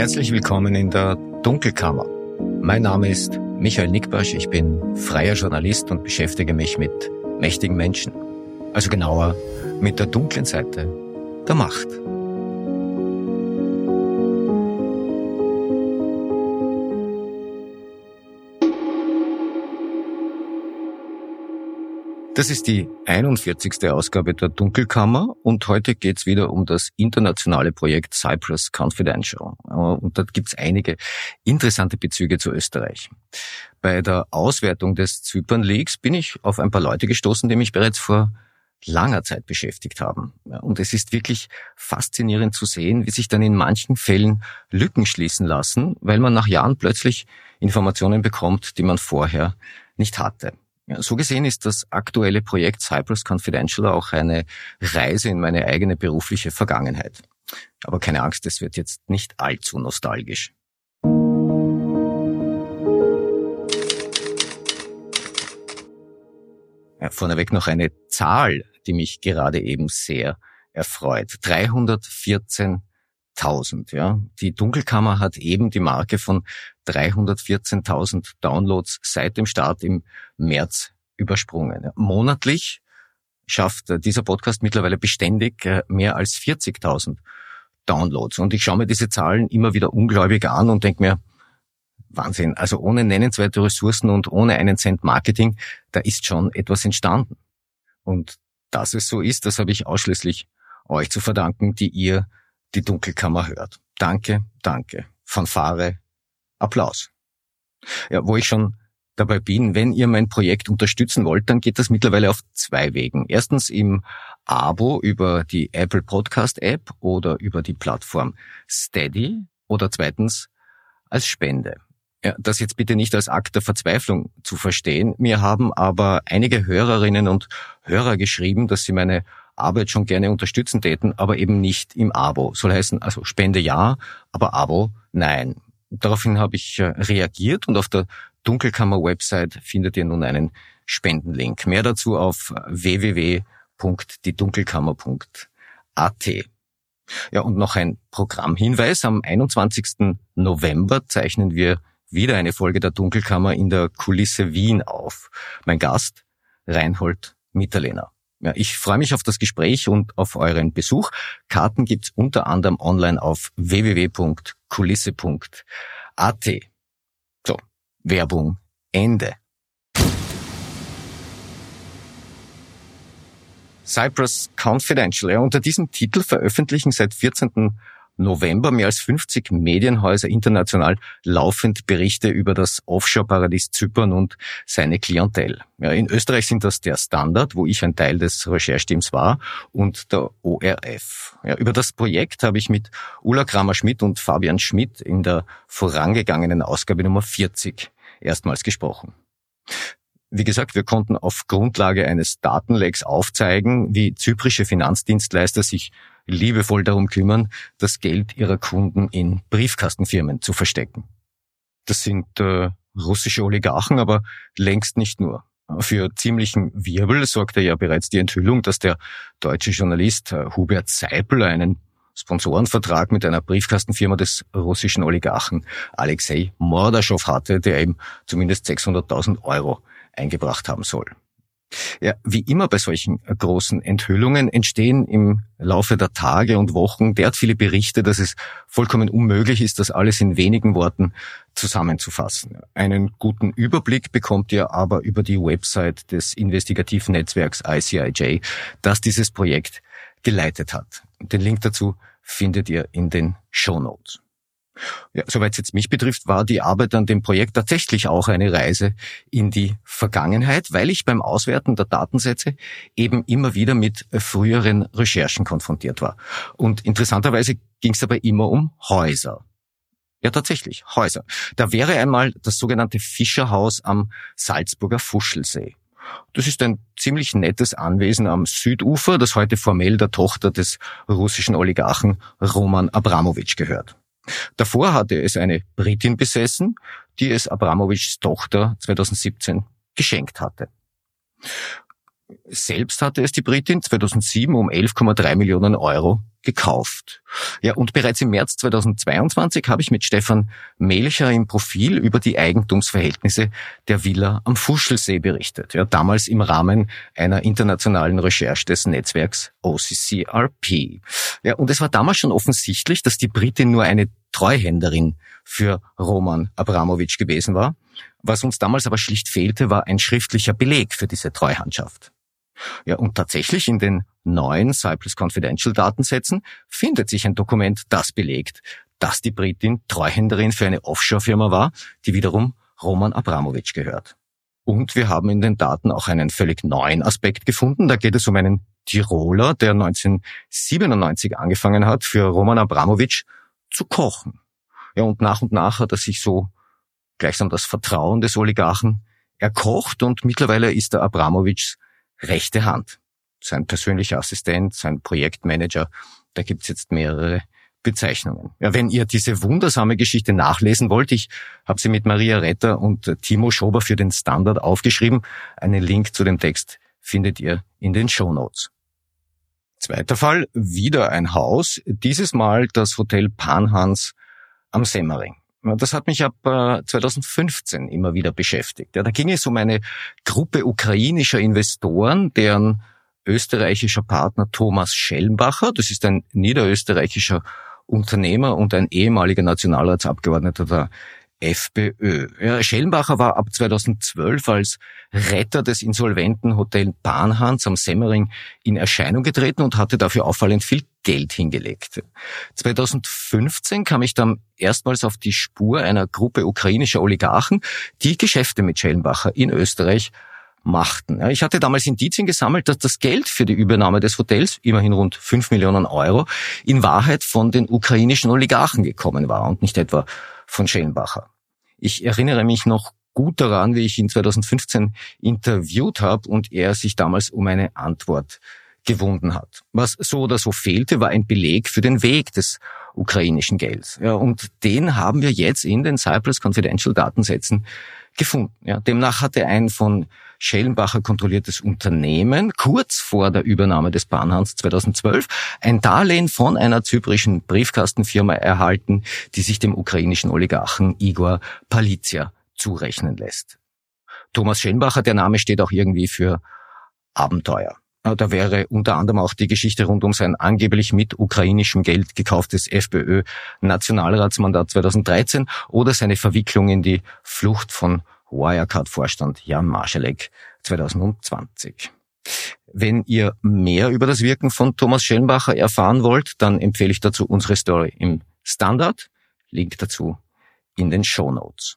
Herzlich willkommen in der Dunkelkammer. Mein Name ist Michael Nickbasch, ich bin freier Journalist und beschäftige mich mit mächtigen Menschen. Also genauer mit der dunklen Seite der Macht. Das ist die 41. Ausgabe der Dunkelkammer und heute geht's wieder um das internationale Projekt Cyprus Confidential. Äh, und da gibt's einige interessante Bezüge zu Österreich. Bei der Auswertung des Zypern Leaks bin ich auf ein paar Leute gestoßen, die mich bereits vor langer Zeit beschäftigt haben. Und es ist wirklich faszinierend zu sehen, wie sich dann in manchen Fällen Lücken schließen lassen, weil man nach Jahren plötzlich Informationen bekommt, die man vorher nicht hatte. So gesehen ist das aktuelle Projekt Cyprus Confidential auch eine Reise in meine eigene berufliche Vergangenheit. Aber keine Angst, es wird jetzt nicht allzu nostalgisch. Ja, vorneweg noch eine Zahl, die mich gerade eben sehr erfreut. 314 1000. Ja. Die Dunkelkammer hat eben die Marke von 314.000 Downloads seit dem Start im März übersprungen. Monatlich schafft dieser Podcast mittlerweile beständig äh, mehr als 40.000 Downloads. Und ich schaue mir diese Zahlen immer wieder ungläubig an und denke mir, Wahnsinn, also ohne nennenswerte Ressourcen und ohne einen Cent Marketing, da ist schon etwas entstanden. Und dass es so ist, das habe ich ausschließlich euch zu verdanken, die ihr die Dunkelkammer hört. Danke, danke. Fanfare, Applaus. Ja, wo ich schon dabei bin, wenn ihr mein Projekt unterstützen wollt, dann geht das mittlerweile auf zwei Wegen. Erstens im Abo über die Apple Podcast App oder über die Plattform Steady oder zweitens als Spende. Ja, das jetzt bitte nicht als Akt der Verzweiflung zu verstehen. Mir haben aber einige Hörerinnen und Hörer geschrieben, dass sie meine Arbeit schon gerne unterstützen täten, aber eben nicht im Abo. Soll heißen, also Spende ja, aber Abo nein. Daraufhin habe ich äh, reagiert und auf der Dunkelkammer-Website findet ihr nun einen Spendenlink. Mehr dazu auf www.diedunkelkammer.at. Ja, und noch ein Programmhinweis. Am 21. November zeichnen wir wieder eine Folge der Dunkelkammer in der Kulisse Wien auf. Mein Gast, Reinhold Mitterlehner. Ja, ich freue mich auf das Gespräch und auf euren Besuch. Karten gibt's unter anderem online auf www.kulisse.at. So, Werbung Ende. Cyprus Confidential. Ja, unter diesem Titel veröffentlichen seit 14. November mehr als 50 Medienhäuser international laufend Berichte über das Offshore-Paradies Zypern und seine Klientel. Ja, in Österreich sind das der Standard, wo ich ein Teil des Rechercheteams war, und der ORF. Ja, über das Projekt habe ich mit Ulla Kramer-Schmidt und Fabian Schmidt in der vorangegangenen Ausgabe Nummer 40 erstmals gesprochen. Wie gesagt, wir konnten auf Grundlage eines Datenlecks aufzeigen, wie zyprische Finanzdienstleister sich liebevoll darum kümmern, das Geld ihrer Kunden in Briefkastenfirmen zu verstecken. Das sind äh, russische Oligarchen, aber längst nicht nur. Für ziemlichen Wirbel sorgte ja bereits die Enthüllung, dass der deutsche Journalist äh, Hubert Seipel einen Sponsorenvertrag mit einer Briefkastenfirma des russischen Oligarchen Alexei Mordaschow hatte, der ihm zumindest 600.000 Euro eingebracht haben soll. Ja, wie immer bei solchen großen Enthüllungen entstehen im Laufe der Tage und Wochen derart viele Berichte, dass es vollkommen unmöglich ist, das alles in wenigen Worten zusammenzufassen. Einen guten Überblick bekommt ihr aber über die Website des investigativen Netzwerks ICIJ, das dieses Projekt geleitet hat. Den Link dazu findet ihr in den Show Notes. Ja, soweit es jetzt mich betrifft, war die Arbeit an dem Projekt tatsächlich auch eine Reise in die Vergangenheit, weil ich beim Auswerten der Datensätze eben immer wieder mit früheren Recherchen konfrontiert war. Und interessanterweise ging es dabei immer um Häuser. Ja, tatsächlich, Häuser. Da wäre einmal das sogenannte Fischerhaus am Salzburger Fuschelsee. Das ist ein ziemlich nettes Anwesen am Südufer, das heute formell der Tochter des russischen Oligarchen Roman Abramowitsch gehört. Davor hatte es eine Britin besessen, die es Abramowitschs Tochter 2017 geschenkt hatte. Selbst hatte es die Britin 2007 um 11,3 Millionen Euro gekauft. Ja, und bereits im März 2022 habe ich mit Stefan Melcher im Profil über die Eigentumsverhältnisse der Villa am Fuschelsee berichtet. Ja, damals im Rahmen einer internationalen Recherche des Netzwerks OCCRP. Ja, und es war damals schon offensichtlich, dass die Britin nur eine Treuhänderin für Roman Abramowitsch gewesen war. Was uns damals aber schlicht fehlte, war ein schriftlicher Beleg für diese Treuhandschaft. Ja, und tatsächlich in den neuen Cypress Confidential Datensätzen findet sich ein Dokument, das belegt, dass die Britin Treuhänderin für eine Offshore-Firma war, die wiederum Roman Abramowitsch gehört. Und wir haben in den Daten auch einen völlig neuen Aspekt gefunden. Da geht es um einen Tiroler, der 1997 angefangen hat, für Roman Abramowitsch zu kochen. Ja, und nach und nach hat er sich so gleichsam das Vertrauen des Oligarchen erkocht und mittlerweile ist der Abramowitschs rechte Hand. Sein persönlicher Assistent, sein Projektmanager, da gibt's jetzt mehrere Bezeichnungen. Ja, wenn ihr diese wundersame Geschichte nachlesen wollt, ich habe sie mit Maria Retter und Timo Schober für den Standard aufgeschrieben. Einen Link zu dem Text findet ihr in den Show Notes. Zweiter Fall, wieder ein Haus, dieses Mal das Hotel Panhans am Semmering. Das hat mich ab 2015 äh, immer wieder beschäftigt. Ja, da ging es um eine Gruppe ukrainischer Investoren, deren österreichischer Partner Thomas Schellenbacher, das ist ein niederösterreichischer Unternehmer und ein ehemaliger Nationalratsabgeordneter der FPÖ. Ja, Schellenbacher war ab 2012 als Retter des insolventen Hotel Bahnhans am Semmering in Erscheinung getreten und hatte dafür auffallend viel Geld hingelegt. 2015 kam ich dann erstmals auf die Spur einer Gruppe ukrainischer Oligarchen, die Geschäfte mit Schellenbacher in Österreich machten. Ich hatte damals Indizien gesammelt, dass das Geld für die Übernahme des Hotels, immerhin rund 5 Millionen Euro, in Wahrheit von den ukrainischen Oligarchen gekommen war und nicht etwa von Schellenbacher. Ich erinnere mich noch gut daran, wie ich ihn 2015 interviewt habe und er sich damals um eine Antwort gewunden hat. Was so oder so fehlte, war ein Beleg für den Weg des ukrainischen Gelds. Ja, und den haben wir jetzt in den Cyprus Confidential Datensätzen gefunden. Ja, demnach hatte ein von Schellenbacher kontrolliertes Unternehmen kurz vor der Übernahme des Bahnhans 2012 ein Darlehen von einer zyprischen Briefkastenfirma erhalten, die sich dem ukrainischen Oligarchen Igor Palizia zurechnen lässt. Thomas Schellenbacher, der Name steht auch irgendwie für Abenteuer. Da wäre unter anderem auch die Geschichte rund um sein angeblich mit ukrainischem Geld gekauftes FPÖ-Nationalratsmandat 2013 oder seine Verwicklung in die Flucht von Wirecard-Vorstand Jan Marschalek 2020. Wenn ihr mehr über das Wirken von Thomas Schellenbacher erfahren wollt, dann empfehle ich dazu unsere Story im Standard. Link dazu in den Show Notes.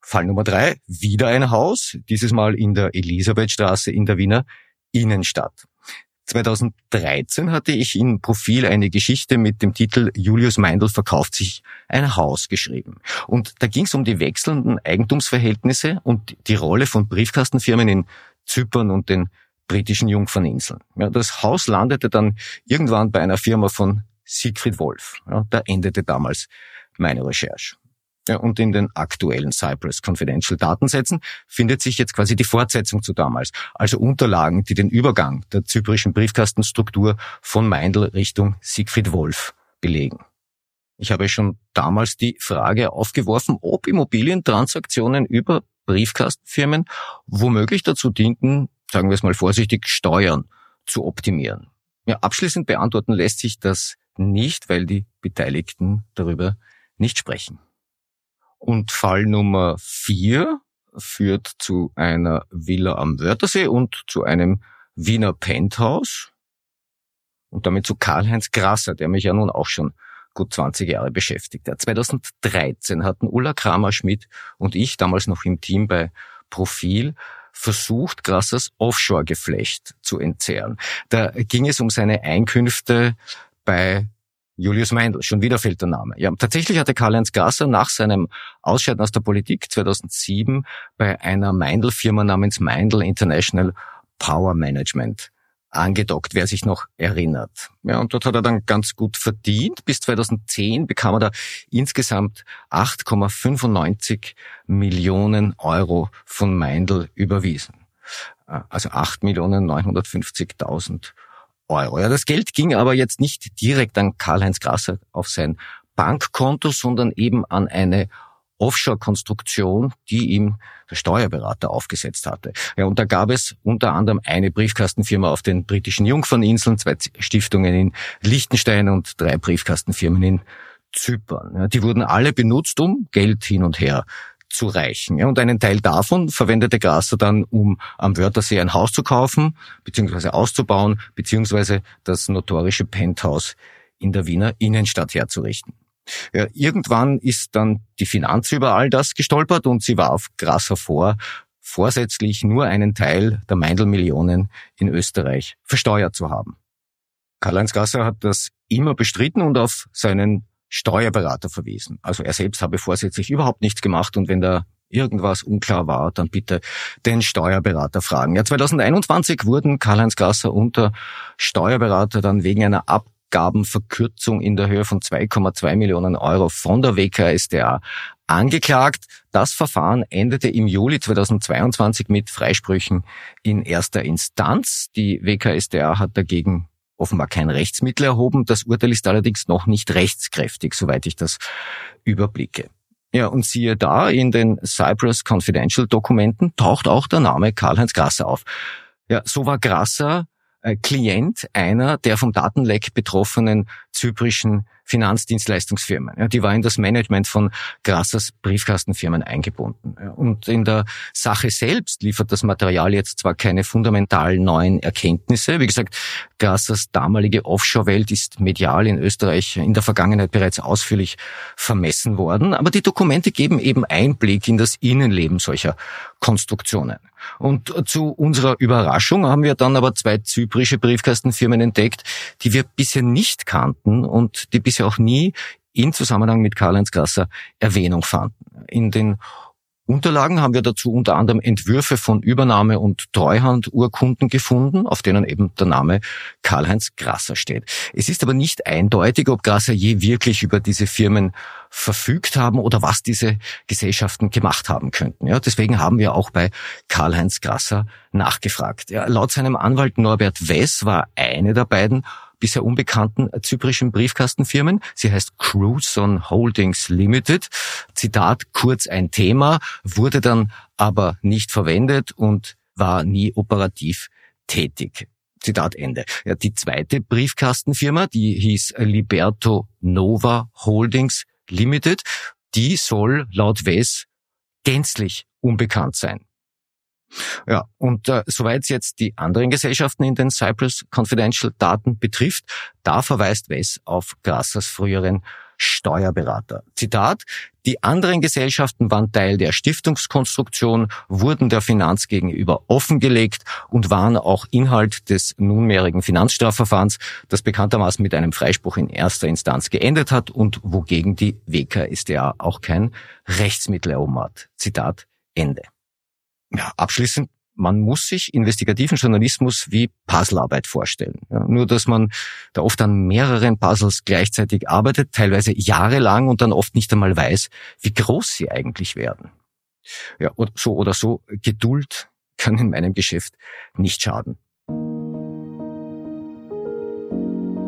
Fall Nummer drei, wieder ein Haus, dieses Mal in der Elisabethstraße in der Wiener Innenstadt. 2013 hatte ich in Profil eine Geschichte mit dem Titel Julius Meindl verkauft sich ein Haus geschrieben. Und da ging es um die wechselnden Eigentumsverhältnisse und die Rolle von Briefkastenfirmen in Zypern und den britischen Jungferninseln. Ja, das Haus landete dann irgendwann bei einer Firma von Siegfried Wolf. Ja, da endete damals meine Recherche und in den aktuellen Cypress Confidential Datensätzen findet sich jetzt quasi die Fortsetzung zu damals, also Unterlagen, die den Übergang der zyprischen Briefkastenstruktur von Meindl Richtung Siegfried Wolf belegen. Ich habe schon damals die Frage aufgeworfen, ob Immobilientransaktionen über Briefkastenfirmen womöglich dazu dienten, sagen wir es mal vorsichtig, Steuern zu optimieren. Ja, abschließend beantworten lässt sich das nicht, weil die Beteiligten darüber nicht sprechen. Und Fall Nummer vier führt zu einer Villa am Wörthersee und zu einem Wiener Penthouse und damit zu Karl-Heinz Grasser, der mich ja nun auch schon gut 20 Jahre beschäftigt hat. 2013 hatten Ulla Kramer-Schmidt und ich, damals noch im Team bei Profil, versucht, Grassers Offshore-Geflecht zu entzerren. Da ging es um seine Einkünfte bei Julius Meindl, schon wieder fehlt der Name. Ja, tatsächlich hatte Karl-Heinz Gasser nach seinem Ausscheiden aus der Politik 2007 bei einer Meindl-Firma namens Meindl International Power Management angedockt, wer sich noch erinnert. Ja, und dort hat er dann ganz gut verdient. Bis 2010 bekam er da insgesamt 8,95 Millionen Euro von Meindl überwiesen. also 8.950.000 Euro. Ja, das Geld ging aber jetzt nicht direkt an Karl-Heinz Grasser auf sein Bankkonto, sondern eben an eine Offshore-Konstruktion, die ihm der Steuerberater aufgesetzt hatte. Ja, und da gab es unter anderem eine Briefkastenfirma auf den britischen Jungferninseln, zwei Stiftungen in Liechtenstein und drei Briefkastenfirmen in Zypern. Ja, die wurden alle benutzt, um Geld hin und her zu reichen. Ja, und einen Teil davon verwendete Grasser dann, um am Wörthersee ein Haus zu kaufen, beziehungsweise auszubauen, beziehungsweise das notorische Penthouse in der Wiener Innenstadt herzurichten. Ja, irgendwann ist dann die Finanz über all das gestolpert und sie warf Grasser vor, vorsätzlich nur einen Teil der Meindl-Millionen in Österreich versteuert zu haben. Karl-Heinz Grasser hat das immer bestritten und auf seinen Steuerberater verwiesen. Also er selbst habe vorsätzlich überhaupt nichts gemacht und wenn da irgendwas unklar war, dann bitte den Steuerberater fragen. Ja, 2021 wurden Karl-Heinz Grasser unter Steuerberater dann wegen einer Abgabenverkürzung in der Höhe von 2,2 Millionen Euro von der WKSDA angeklagt. Das Verfahren endete im Juli 2022 mit Freisprüchen in erster Instanz. Die WKSDA hat dagegen offenbar kein Rechtsmittel erhoben. Das Urteil ist allerdings noch nicht rechtskräftig, soweit ich das überblicke. Ja, und siehe da, in den Cyprus Confidential Dokumenten taucht auch der Name Karl-Heinz Grasser auf. Ja, so war Grasser Klient einer der vom Datenleck betroffenen zyprischen Finanzdienstleistungsfirmen. Ja, die war in das Management von Grassers Briefkastenfirmen eingebunden. Und in der Sache selbst liefert das Material jetzt zwar keine fundamental neuen Erkenntnisse. Wie gesagt, Grassers damalige Offshore-Welt ist medial in Österreich in der Vergangenheit bereits ausführlich vermessen worden, aber die Dokumente geben eben Einblick in das Innenleben solcher Konstruktionen. Und zu unserer Überraschung haben wir dann aber zwei zyprische Briefkastenfirmen entdeckt, die wir bisher nicht kannten und die bisher auch nie in Zusammenhang mit Karl-Heinz Grasser Erwähnung fanden. In den Unterlagen haben wir dazu unter anderem Entwürfe von Übernahme- und Treuhandurkunden gefunden, auf denen eben der Name Karl-Heinz Grasser steht. Es ist aber nicht eindeutig, ob Grasser je wirklich über diese Firmen verfügt haben oder was diese Gesellschaften gemacht haben könnten. Ja, deswegen haben wir auch bei Karl-Heinz Grasser nachgefragt. Ja, laut seinem Anwalt Norbert Wess war eine der beiden bisher unbekannten zyprischen Briefkastenfirmen. Sie heißt Cruson Holdings Limited. Zitat, kurz ein Thema, wurde dann aber nicht verwendet und war nie operativ tätig. Zitat Ende. Ja, die zweite Briefkastenfirma, die hieß Liberto Nova Holdings Limited, die soll laut WES gänzlich unbekannt sein. Ja, und äh, soweit jetzt die anderen Gesellschaften in den Cyprus Confidential Daten betrifft, da verweist Wes auf Grassers früheren Steuerberater. Zitat, die anderen Gesellschaften waren Teil der Stiftungskonstruktion, wurden der Finanz gegenüber offengelegt und waren auch Inhalt des nunmehrigen Finanzstrafverfahrens, das bekanntermaßen mit einem Freispruch in erster Instanz geendet hat und wogegen die WKSDA auch kein Rechtsmittel erhoben hat. Zitat Ende. Ja, abschließend, man muss sich investigativen Journalismus wie Puzzlearbeit vorstellen. Ja, nur, dass man da oft an mehreren Puzzles gleichzeitig arbeitet, teilweise jahrelang und dann oft nicht einmal weiß, wie groß sie eigentlich werden. Ja, so oder so, Geduld kann in meinem Geschäft nicht schaden.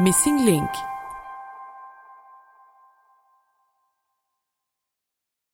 Missing Link